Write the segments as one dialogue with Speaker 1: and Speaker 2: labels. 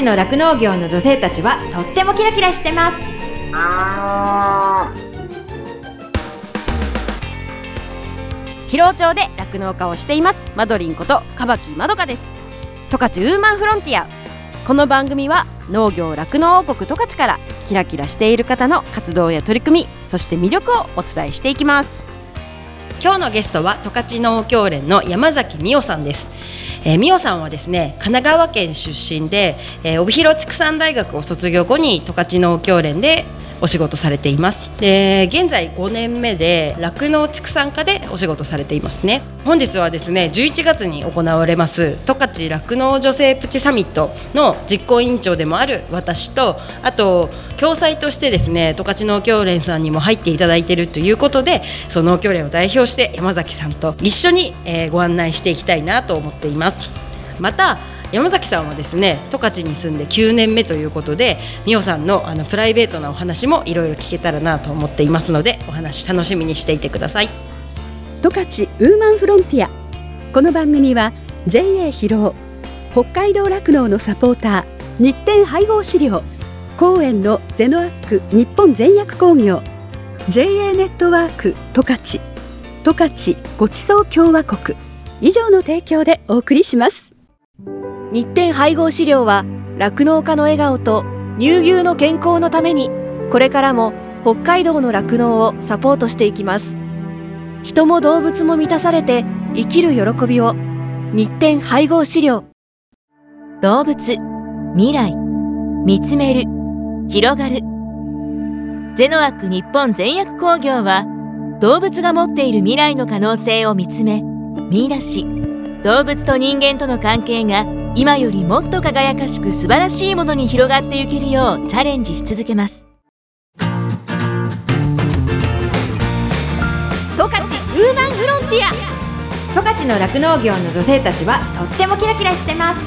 Speaker 1: 勝の酪農業の女性たちはとってもキラキラしてます。
Speaker 2: 広尾町で酪農家をしています。マドリンことカバキまどかです。十勝ウーマンフロンティア。この番組は農業酪農王国十勝からキラキラしている方の活動や取り組みそして魅力をお伝えしていきます。今日のゲストは十勝農協連の山崎美代さんですえー、美桜さんはですね神奈川県出身で、えー、帯広畜産大学を卒業後に十勝農協連でお仕事されています。で現在5年目で酪農畜産科でお仕事されていますね。本日はですね11月に行われます十勝酪農女性プチサミットの実行委員長でもある私とあと共催としてですね十勝農協連さんにも入っていただいているということでその農協連を代表して山崎さんと一緒に、え、ご案内していきたいなと思っています。また山崎さんはですね十勝に住んで9年目ということで美桜さんのあのプライベートなお話もいろいろ聞けたらなと思っていますのでお話楽しみにしていてください。
Speaker 3: 十勝ウーマンフロンティア。この番組は JA 広尾北海道酪農のサポーター日展配合飼料公園のゼノアック日本全薬工業 JA ネットワーク十勝。十勝ごちそう共和国。以上の提供でお送りします。
Speaker 4: 日展配合飼料は酪農家の笑顔と乳牛の健康のためにこれからも北海道の酪農をサポートしていきます。人も動物も満たされて生きる喜びを。日展配合飼料。
Speaker 5: 動物未来。見つめる。広がる。ゼノアック日本全薬工業は動物が持っている未来の可能性を見つめ見出し。動物と人間との関係が今よりもっと輝かしく素晴らしいものに広がっていけるようチャレンジし続けます。
Speaker 4: 十勝ウーマンフロンティア。
Speaker 1: 十勝の酪農業の女性たちはとってもキラキラしてます。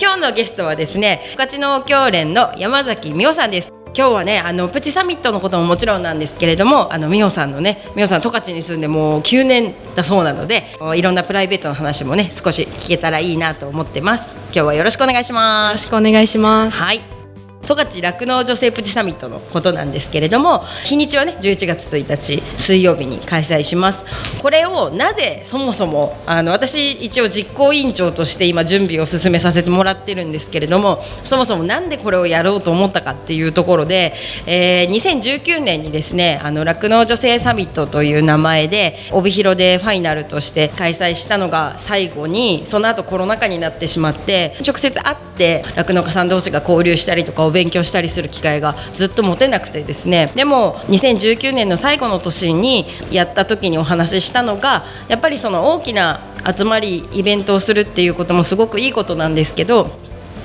Speaker 2: 今日のゲストはですね十勝農協連の山崎美代さんです今日はねあのプチサミットのことももちろんなんですけれどもあの美穂さんのね美穂さん十勝に住んでもう9年だそうなのでいろんなプライベートの話もね少し聞けたらいいなと思ってます。今日はよろしくお願いします。
Speaker 6: よろしくお願いします。
Speaker 2: はい十勝酪農女性プチサミットのことなんですけれども日にちはね11月1日水曜日に開催しますこれをなぜそもそもあの私一応実行委員長として今準備を進めさせてもらってるんですけれどもそもそもなんでこれをやろうと思ったかっていうところで、えー、2019年にですね酪農女性サミットという名前で帯広でファイナルとして開催したのが最後にその後コロナ禍になってしまって直接会って酪農家さん同士が交流したりとかお勉強したりする機会がずっと持てなくてですね。でも2019年の最後の年にやった時にお話ししたのがやっぱりその大きな集まりイベントをするっていうこともすごくいいことなんですけど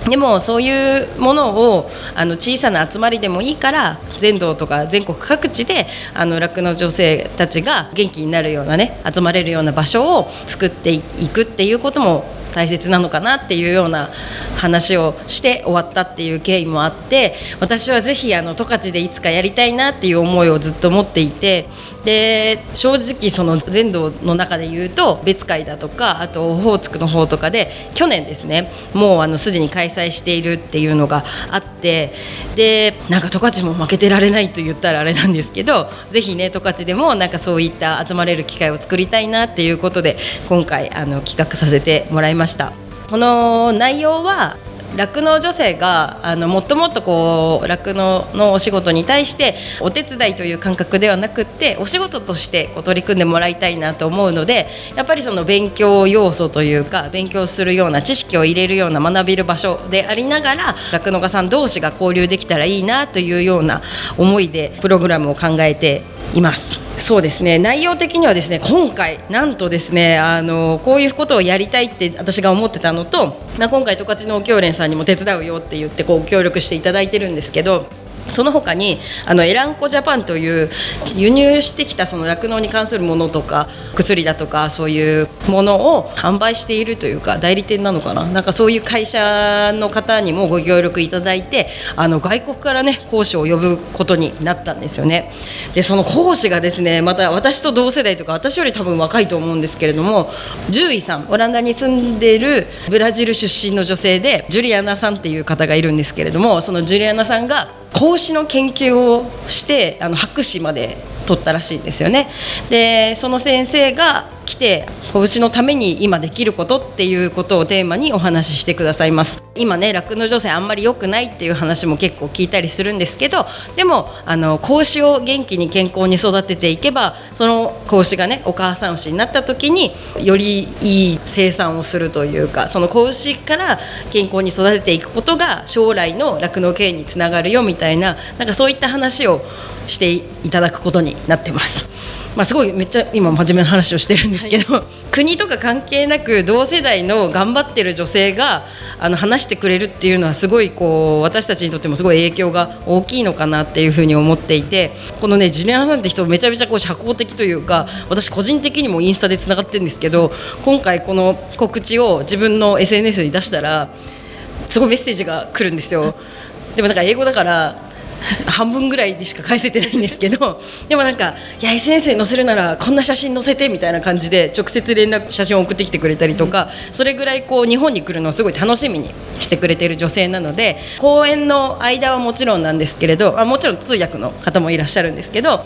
Speaker 2: でもそういうものをあの小さな集まりでもいいから全道とか全国各地であの酪農女性たちが元気になるようなね集まれるような場所を作っていくっていうことも大切なのかなっていうような話をして終わったっていう経緯もあって私はぜひ十勝でいつかやりたいなっていう思いをずっと持っていてで正直その全道の中で言うと別会だとかあとオホーツクの方とかで去年ですねもうあのすでに開催しているっていうのがあってでなんか十勝も負けてられないと言ったらあれなんですけどぜひね十勝でもなんかそういった集まれる機会を作りたいなっていうことで今回あの企画させてもらいました。この内容は酪農女性があのもっともっとこう酪農のお仕事に対してお手伝いという感覚ではなくってお仕事としてこう取り組んでもらいたいなと思うのでやっぱりその勉強要素というか勉強するような知識を入れるような学べる場所でありながら酪農家さん同士が交流できたらいいなというような思いでプログラムを考えています。そうですね。内容的にはですね今回なんとですねあのこういうことをやりたいって私が思ってたのと、まあ、今回十勝農協連さんにも手伝うよって言ってこう協力していただいてるんですけどその他にあのエランコジャパンという輸入してきたその酪農に関するものとか薬だとかそういうものを販売しているというか代理店なのかな？なんかそういう会社の方にもご協力いただいてあの外国からね講師を呼ぶことになったんですよね。でその講師がですねまた私と同世代とか私より多分若いと思うんですけれども獣医さんオランダに住んでるブラジル出身の女性でジュリアナさんっていう方がいるんですけれどもそのジュリアナさんが孔子の研究をしてあの博士まで取ったらしいんですよね。でその先生が来て子牛のために今できることっていうことをテーマにお話ししてくださいます。今ね酪農女性あんまり良くないっていう話も結構聞いたりするんですけどでもあの子牛を元気に健康に育てていけばその子牛がねお母さん牛になった時によりいい生産をするというかその子牛から健康に育てていくことが将来の酪農経営につながるよみたいななんかそういった話をしていただくことになってます。まあ、すごいめっちゃ今真面目な話をしてるんですけど、はい、国とか関係なく同世代の頑張ってる女性があの話してくれるっていうのはすごいこう私たちにとってもすごい影響が大きいのかなっていうふうに思っていてこのねジュリアナさんって人めちゃめちゃこう社交的というか私個人的にもインスタでつながってるんですけど今回この告知を自分の SNS に出したらすごいメッセージが来るんですよ。でもなんか英語だから半分ぐらいでしか返せてないんですけど でもなんか「いや SNS に載せるならこんな写真載せて」みたいな感じで直接連絡写真を送ってきてくれたりとかそれぐらいこう日本に来るのをすごい楽しみにしてくれてる女性なので公演の間はもちろんなんですけれどあもちろん通訳の方もいらっしゃるんですけど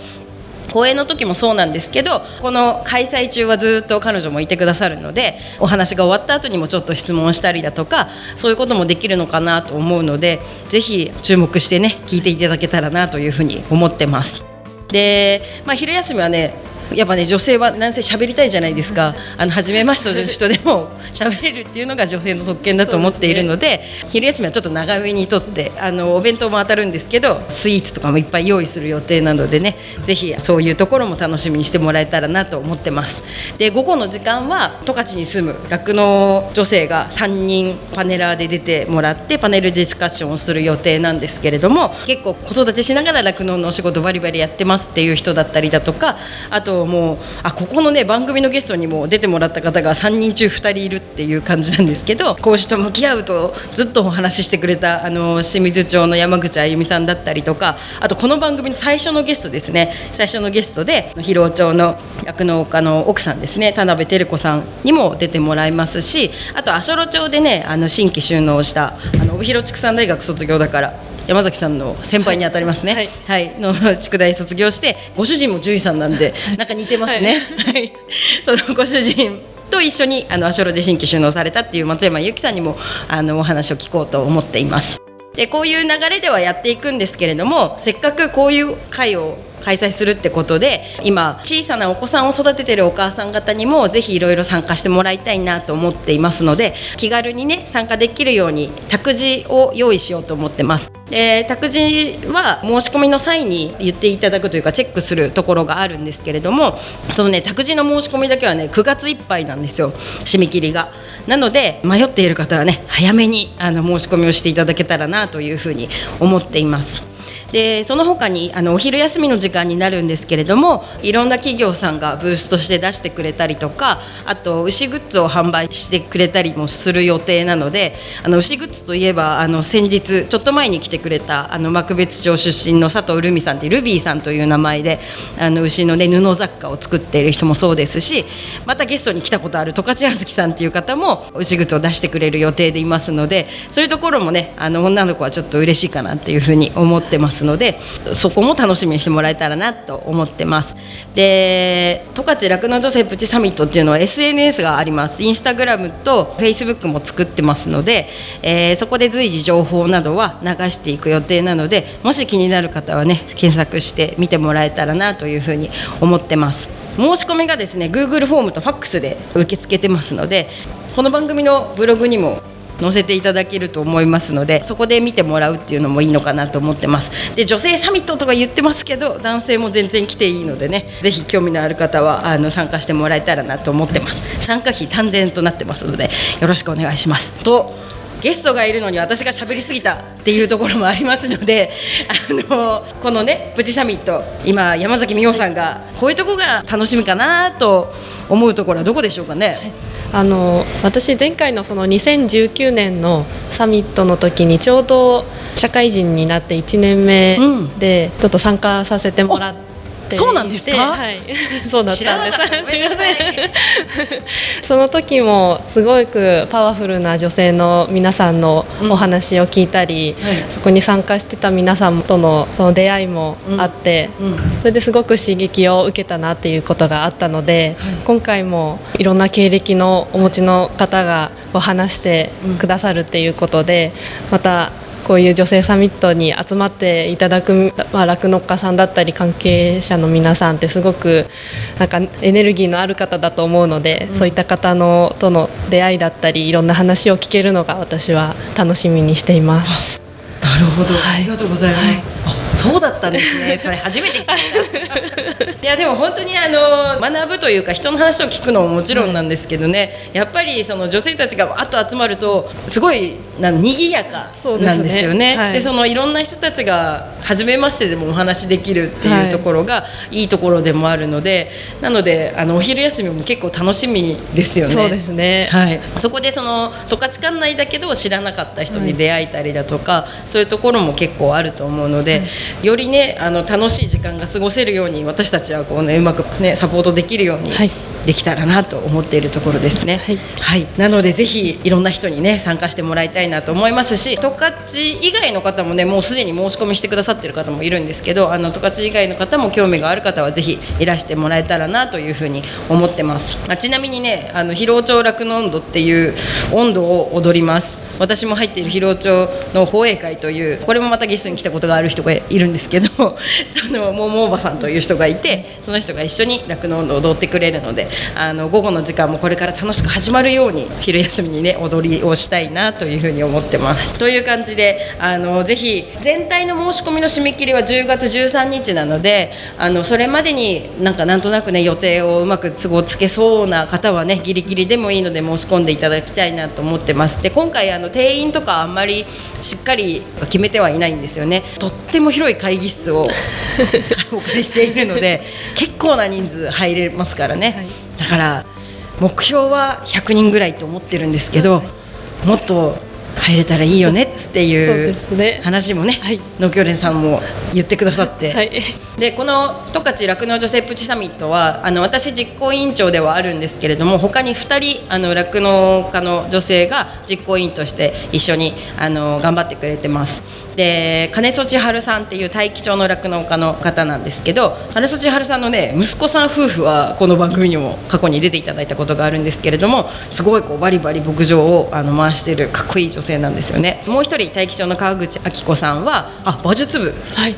Speaker 2: 公演の時もそうなんですけどこの開催中はずっと彼女もいてくださるのでお話が終わった後にもちょっと質問したりだとかそういうこともできるのかなと思うのでぜひ注目してね聞いていただけたらなというふうに思ってます。で、まあ、昼休みはねやっぱね女性はなんせ喋りたいじゃないですか。あの初めましての人でも 喋れるっていうのが女性の特権だと思っているので、ね、昼休みはちょっと長めにとってあのお弁当も当たるんですけどスイーツとかもいっぱい用意する予定なのでねぜひそういうところも楽しみにしてもらえたらなと思ってます。で午後の時間は十勝に住む酪農女性が3人パネラーで出てもらってパネルディスカッションをする予定なんですけれども結構子育てしながら酪農のお仕事バリバリやってますっていう人だったりだとかあともうあここのね番組のゲストにも出てもらった方が3人中2人いるっていう感じなんですけど講師と向き合うとずっとお話ししてくれたあの清水町の山口あゆみさんだったりとかあとこの番組の最初のゲストですね。最初のゲストで広尾町の酪農家の奥さんですね。田辺照子さんにも出てもらいますしあと足寄町でねあの新規収納したあの帯広畜産大学卒業だから山崎さんの先輩にあたりますね、はい、はい、の筑大卒業してご主人も獣医さんなんでなんか似てますね、はい、そのご主人と一緒にあのアショロで新規収納されたっていう松山由紀さんにもあのお話を聞こうと思っています。でこういう流れではやっていくんですけれどもせっかくこういう会を開催するってことで今小さなお子さんを育ててるお母さん方にもぜひいろいろ参加してもらいたいなと思っていますので気軽にね参加できるように託児を用意しようと思ってます。で託児は申し込みの際に言っていただくというかチェックするところがあるんですけれどもそのね託児の申し込みだけはね9月いっぱいなんですよ締め切りが。なので迷っている方はね早めにあの申し込みをしていただけたらなというふうに思っています。でその他にあのお昼休みの時間になるんですけれどもいろんな企業さんがブースとして出してくれたりとかあと牛グッズを販売してくれたりもする予定なのであの牛グッズといえばあの先日ちょっと前に来てくれたあの幕別町出身の佐藤ルミさんってルビーさんという名前であの牛の、ね、布雑貨を作っている人もそうですしまたゲストに来たことある十勝あずきさんっていう方も牛グッズを出してくれる予定でいますのでそういうところもねあの女の子はちょっと嬉しいかなっていうふうに思ってます。ますのでそこも楽しみにしてもらえたらなと思ってます。で十勝酪農女性プチサミットっていうのは SNS があります。インスタグラムとフェイスブックも作ってますので、えー、そこで随時情報などは流していく予定なのでもし気になる方はね検索して見てもらえたらなというふうに思ってます。申し込みがですね Google フォームと FAX で受け付けてますのでこの番組のブログにも載せていただけると思いますのでそこで見てもらうっていうのもいいのかなと思ってます。で女性サミットとか言ってますけど男性も全然来ていいのでねぜひ興味のある方はあの参加してもらえたらなと思ってます。参加費3000円となってますのでよろしくお願いします。とゲストがいるのに私が喋りすぎたっていうところもありますので あのこのねプチサミット今山崎美穂さんがこういうとこが楽しみかなと思うところはどこでしょうかね。
Speaker 6: あの私前回のその2019年のサミットの時にちょうど社会人になって1年目でちょっと参加させてもらって。
Speaker 2: そうなんですか？
Speaker 6: はい、そうだったんです。
Speaker 2: すみません。
Speaker 6: その時もすごくパワフルな女性の皆さんのお話を聞いたり、うん。はい、そこに参加してた皆さんとのその出会いもあって、うん。うん、それですごく刺激を受けたなっていうことがあったので、はい、今回もいろんな経歴のお持ちの方が話してくださるっていうことで、またこういう女性サミットに集まっていただく酪農、まあ、家さんだったり関係者の皆さんってすごくなんかエネルギーのある方だと思うので、うん、そういった方のとの出会いだったりいろんな話を聞けるのが私は楽しみにしています。
Speaker 2: なるほど、はい、ありがとうございます。はいそうだったんですね それ初めて聞いたいやでも本当にあの学ぶというか人の話を聞くのももちろんなんですけどね、やっぱりその女性たちがわっと集まるとすごいな賑やかなんですよね。で、ねはい、そのいろんな人たちが初めましてでもお話できるっていうところがいいところでもあるので、なのであのお昼休みも結構楽しみですよね。
Speaker 6: そうですね。
Speaker 2: はい。そこでその十勝管内だけど知らなかった人に出会えたりだとか、はい、そういうところも結構あると思うので、よりねあの楽しい時間が過ごせるように私たちはこうねうまくねサポートできるようにできたらなと思っているところですね。はい、はい、なのでぜひいろんな人にね参加してもらいたいなと思いますし十勝以外の方もねもうすでに申し込みしてくださってる方もいるんですけどあの十勝以外の方も興味がある方はぜひいらしてもらえたらなというふうに思ってます。まあ、ちなみにねあの広尾町酪農温度っていう温度を踊ります。私も入っている広尾町の放映会というこれもまたゲストに来たことがある人がいるんですけど その桃おばさんという人がいてその人が一緒に酪農を踊ってくれるのであの午後の時間もこれから楽しく始まるように昼休みにね踊りをしたいなというふうに思ってます。という感じであのぜひ全体の申し込みの締め切りは10月13日なのであのそれまでになんかなんとなくね予定をうまく都合つけそうな方はねギリギリでもいいので申し込んでいただきたいなと思ってます。で今回あの定員とかあんまりしっかり決めてはいないんですよね。とっても広い会議室を お借りしているので結構な人数入れますからね、はい、だから目標は100人ぐらいと思ってるんですけど、はい、もっと入れたらいいよねっていう話もね、はい、農協連さんも言ってくださって、はい、でこの十勝酪農女性プチサミットはあの私実行委員長ではあるんですけれども他に2人あの酪農家の女性が実行委員として一緒にあの頑張ってくれてます。で金曽千春さんっていう大樹町の酪農家の方なんですけど金曽千春さんのね息子さん夫婦はこの番組にも過去に出ていただいたことがあるんですけれどもすごいこうバリバリ牧場をあの回してるかっこいい女性なんですよね。もう一人大樹町の川口明子さんはあ馬術部。はい。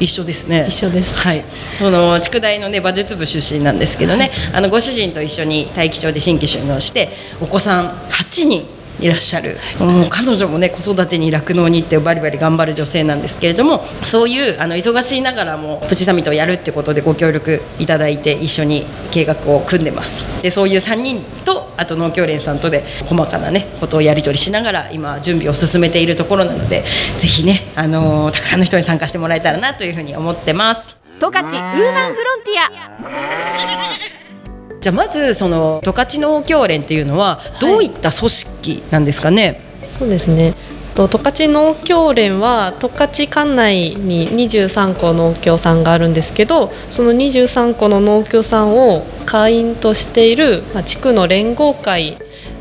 Speaker 2: 一緒ですね。
Speaker 6: 一緒です。
Speaker 2: はい。その筑大のね馬術部出身なんですけどね、はい、あのご主人と一緒に大樹町で新規収納してお子さん8人いらっしゃる、もう彼女もね子育てに酪農にってバリバリ頑張る女性なんですけれどもそういうあの忙しいながらもプチサミットをやるってことでご協力いただいて一緒に計画を組んでます。でそういう3人とあと農協連さんとで細かなねことをやり取りしながら今準備を進めているところなのでぜひね、あのー、たくさんの人に参加してもらえたらなというふうに思ってます。
Speaker 4: 十勝ウーマンフロンティア。
Speaker 2: じゃあまずその十勝農協連っていうのはどういった組織なんですかね、はい、
Speaker 6: そうですね。十勝農協連は十勝管内に23個農協さんがあるんですけどその23個の農協さんを会員としている、まあ、地区の連合会っ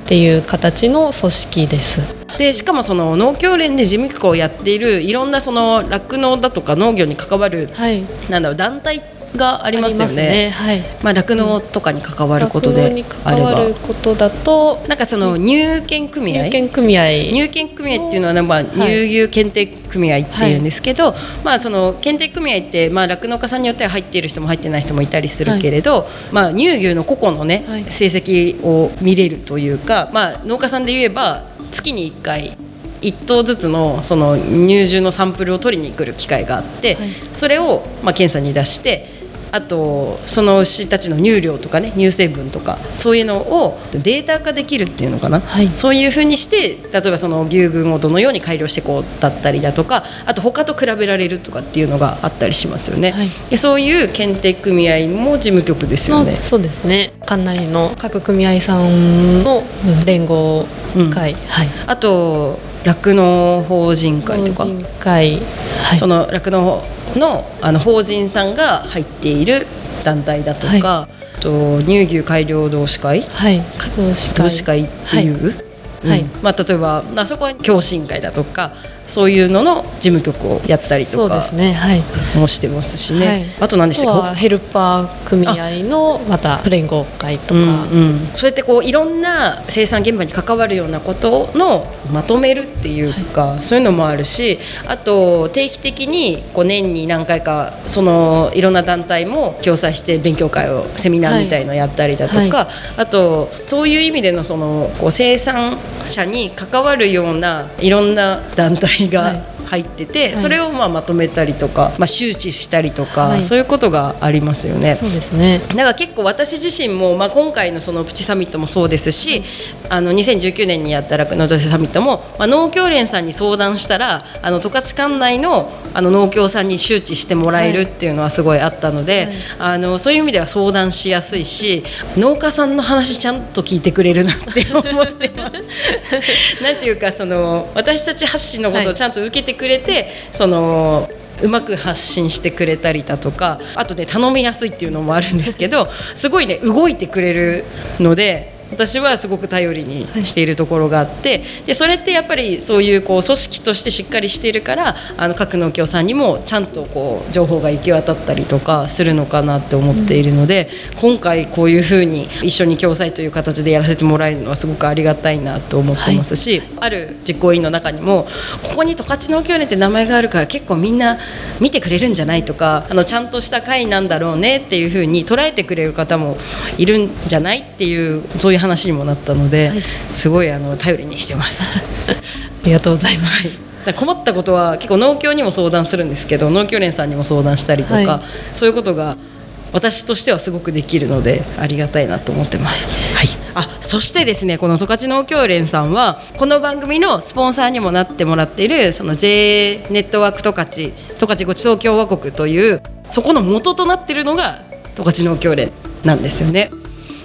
Speaker 6: ていう形の組織です。
Speaker 2: でしかもその農協連で事務局をやっているいろんなその酪農だとか農業に関わる、はい、なんだろう団体がありますよね。ねはい。まあ酪農とかに関わることであれば。
Speaker 6: 関わることだと、
Speaker 2: なんかその入県組合？
Speaker 6: 入県組合。
Speaker 2: 入県組合っていうのはまあ乳牛検定組合っていうんですけど、はい、まあその検定組合ってまあ酪農家さんによっては入っている人も入ってない人もいたりするけれど、はい、まあ乳牛の個々のね、成績を見れるというか、まあ農家さんで言えば月に1回。1頭ずつのその乳牛のサンプルを取りに来る機会があって、はい、それをまあ検査に出してあとその牛たちの乳量とかね乳成分とかそういうのをデータ化できるっていうのかな、
Speaker 6: はい。
Speaker 2: そういうふうにして例えばその牛群をどのように改良していこうだったりだとかあと他と比べられるとかっていうのがあったりしますよね、
Speaker 6: はい。
Speaker 2: でそういう検定組合も事務局ですよね。
Speaker 6: そうですね。館内の各組合さんのうん連合会、はい。
Speaker 2: あと酪農法人会とか。
Speaker 6: 会。はい。
Speaker 2: その酪農のあの法人さんが入っている団体だとか、あと乳牛改良同志会？
Speaker 6: はい。同志
Speaker 2: 同志会っていう、
Speaker 6: はい。
Speaker 2: うん。まあ、例えばあそこは共進会だとかそういうのの事務局をやったりとか
Speaker 6: すねはい。
Speaker 2: もしてますしね、
Speaker 6: はい。
Speaker 2: あと何でしたっけ？
Speaker 6: はヘルパー組合のまた連合会とか、
Speaker 2: うんうん、そうやってこういろんな生産現場に関わるようなことのまとめるっていうか、そういうのもあるしあと定期的にこう年に何回かそのいろんな団体も共催して勉強会をセミナーみたいのやったりだとか、
Speaker 6: はい。は
Speaker 2: あとそういう意味でのそのこう生産者に関わるようないろんな団体が、入ってて、
Speaker 6: はい。
Speaker 2: それをまあまとめたりとか、まあ、周知したりとか、
Speaker 6: はい。
Speaker 2: そういうことがありますよね。
Speaker 6: そうですね。
Speaker 2: だから結構私自身も、まあ、今回のそのプチサミットもそうですし、あの2019年にやった酪農女性サミットも、まあ、農協連さんに相談したらあの十勝管内のあの農協さんに周知してもらえるっていうのはすごいあったので、あのそういう意味では相談しやすいし農家さんの話ちゃんと聞いてくれるなって思ってます。なんていうかその私たち発信のことをちゃんと受けてくれて、そのうまく発信してくれたりだとかあとね頼みやすいっていうのもあるんですけどすごいね動いてくれるので私はすごく頼りにしているところがあってでそれってやっぱりそういうこう組織としてしっかりしているからあの各農協さんにもちゃんとこう情報が行き渡ったりとかするのかなって思っているので、今回こういうふうに一緒に共催という形でやらせてもらえるのはすごくありがたいなと思ってますし、ある実行委員の中にもここに十勝農協連って名前があるから結構みんな見てくれるんじゃないとかあのちゃんとした会なんだろうねっていうふうに捉えてくれる方もいるんじゃないっていうそういう話にもなったので、すごいあの頼りにしてます。
Speaker 6: ありがとうございます、
Speaker 2: だから困ったことは結構農協にも相談するんですけど農協連さんにも相談したりとか、
Speaker 6: はい
Speaker 2: そういうことが私としてはすごくできるのでありがたいなと思ってます。はい、あそしてですねこの十勝農協連さんはこの番組のスポンサーにもなってもらっているその J ネットワーク十勝十勝ごちそう共和国というそこの元となっているのが十勝農協連なんですよね。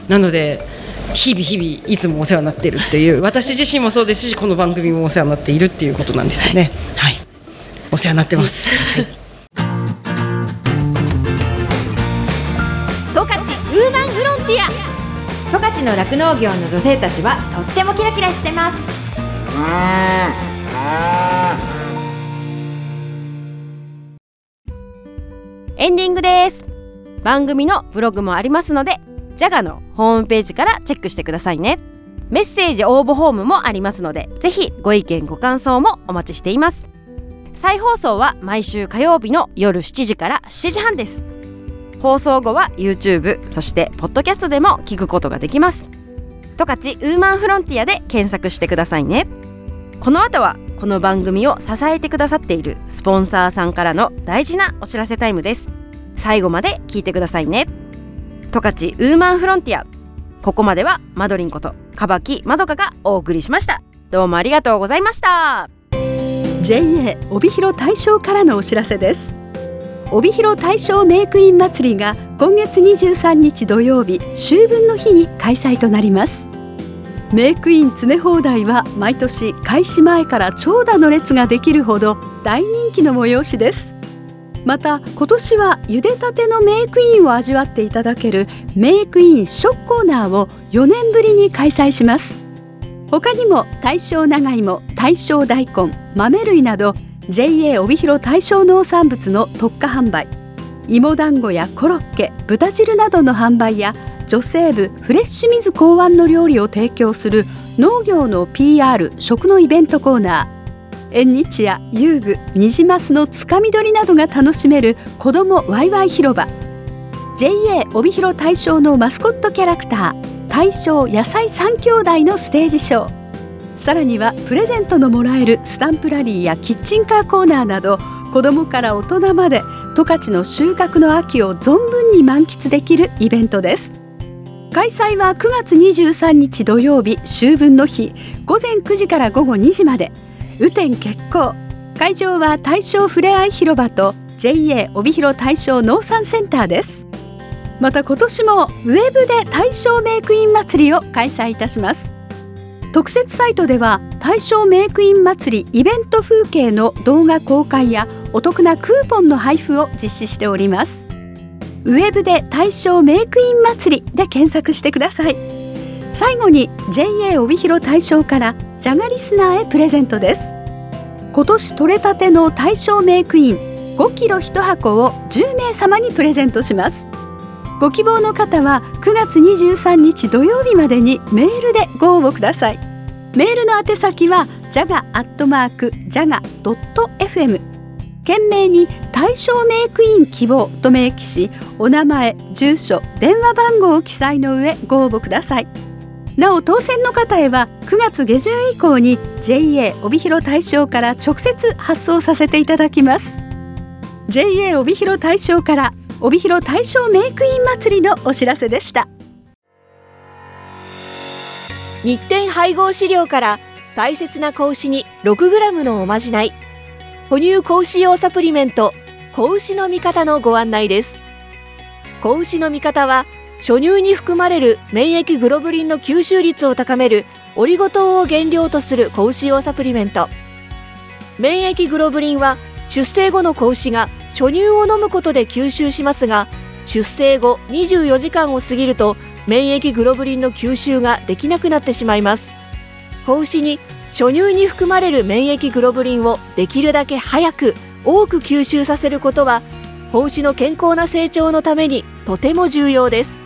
Speaker 2: なので日々日々いつもお世話になっているっていう私自身もそうですしこの番組もお世話になっているっていうことなんですよね。はい、お世話になってます。はい。
Speaker 4: 十勝ウーマンフロンティア。
Speaker 1: 十勝の酪農業の女性たちはとってもキラキラしてます。
Speaker 7: エンディングです。番組のブログもありますのでジャガのホームページからチェックしてくださいね。メッセージ応募フォームもありますのでぜひご意見ご感想もお待ちしています。再放送は毎週火曜日の夜7時から7時半です。放送後は YouTube そしてポッドキャストでも聞くことができます。十勝ウーマンフロンティアで検索してくださいね。この後はこの番組を支えてくださっているスポンサーさんからの大事なお知らせタイムです。最後まで聞いてくださいね。十勝ウーマンフロンティア。ここまではマドリンことかばきまどかがお送りしました。どうもありがとうございました。
Speaker 3: JA 帯広大賞からのお知らせです。帯広大賞メイクイン祭りが今月23日土曜日秋分の日に開催となります。メイクイン詰め放題は毎年開始前から長蛇の列ができるほど大人気の催しです。また今年は茹でたてのメイクインを味わっていただけるメイクイン試食コーナーを4年ぶりに開催します。他にも大正長芋大正大根豆類など JA 帯広大正農産物の特価販売芋団子やコロッケ豚汁などの販売や女性部フレッシュ水考案の料理を提供する農業の PR 食のイベントコーナー。縁日や遊具ニジマスのつかみ取りなどが楽しめる子どもワイワイ広場。JA 帯広大正のマスコットキャラクター大正野菜三兄弟のステージショー。さらにはプレゼントのもらえるスタンプラリーやキッチンカーコーナーなど子どもから大人まで十勝の収穫の秋を存分に満喫できるイベントです。開催は9月23日土曜日秋分の日午前9時から午後2時まで。雨天決行。会場は大正ふれあい広場と JA 帯広大正農産センターです。また今年もウェブで大正メイクイン祭りを開催いたします。特設サイトでは大正メイクイン祭りイベント風景の動画公開やお得なクーポンの配布を実施しております。ウェブで大正メイクイン祭りで検索してください。最後に JA 帯広大正からジャガリスナーへプレゼントです。今年取れたての大正メイクイン5キロ1箱を10名様にプレゼントします。ご希望の方は9月23日土曜日までにメールでご応募ください。メールの宛先は jaga.jaga.fm 懸命に対象メイクイン希望と明記しお名前住所電話番号を記載の上ご応募ください。なお当選の方へは9月下旬以降に JA 帯広大正から直接発送させていただきます。JA 帯広大正から帯広大正メイクイン祭りのお知らせでした。
Speaker 4: 日展配合飼料から大切な子牛に 6g のおまじない。哺乳子牛用サプリメント子牛の味方のご案内です。子牛の味方は初乳に含まれる免疫グロブリンの吸収率を高めるオリゴ糖を原料とする子牛用サプリメント。免疫グロブリンは出生後の子牛が初乳を飲むことで吸収しますが出生後24時間を過ぎると免疫グロブリンの吸収ができなくなってしまいます。子牛に初乳に含まれる免疫グロブリンをできるだけ早く多く吸収させることは子牛の健康な成長のためにとても重要です。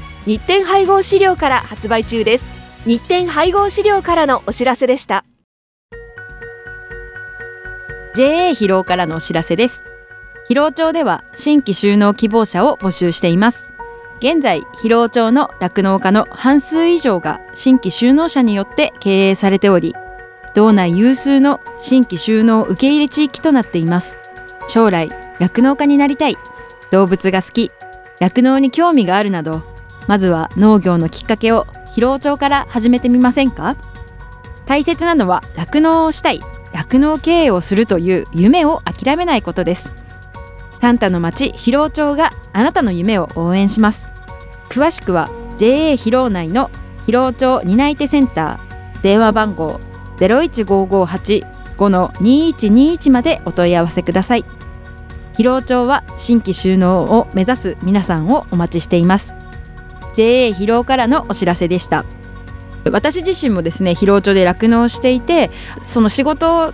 Speaker 4: 日展配合飼料から発売中です。日展配合飼料からのお知らせでした。
Speaker 1: JA 疲労からのお知らせです。疲労町では新規収納希望者を募集しています。現在疲労町の酪農家の半数以上が新規収納者によって経営されており道内有数の新規収納受け入れ地域となっています。将来酪農家になりたい。動物が好き。酪農に興味があるなどまずは農業のきっかけを疲労町から始めてみませんか？大切なのは酪農をしたい酪農経営をするという夢を諦めないことです。サンタの町広労町があなたの夢を応援します。詳しくは JA 広労内の広労町担い手センター電話番号015585-2121までお問い合わせください。広労町は新規収納を目指す皆さんをお待ちしています。JA 広労からのお知らせでした。私自身もですね疲労町で酪農していてその仕事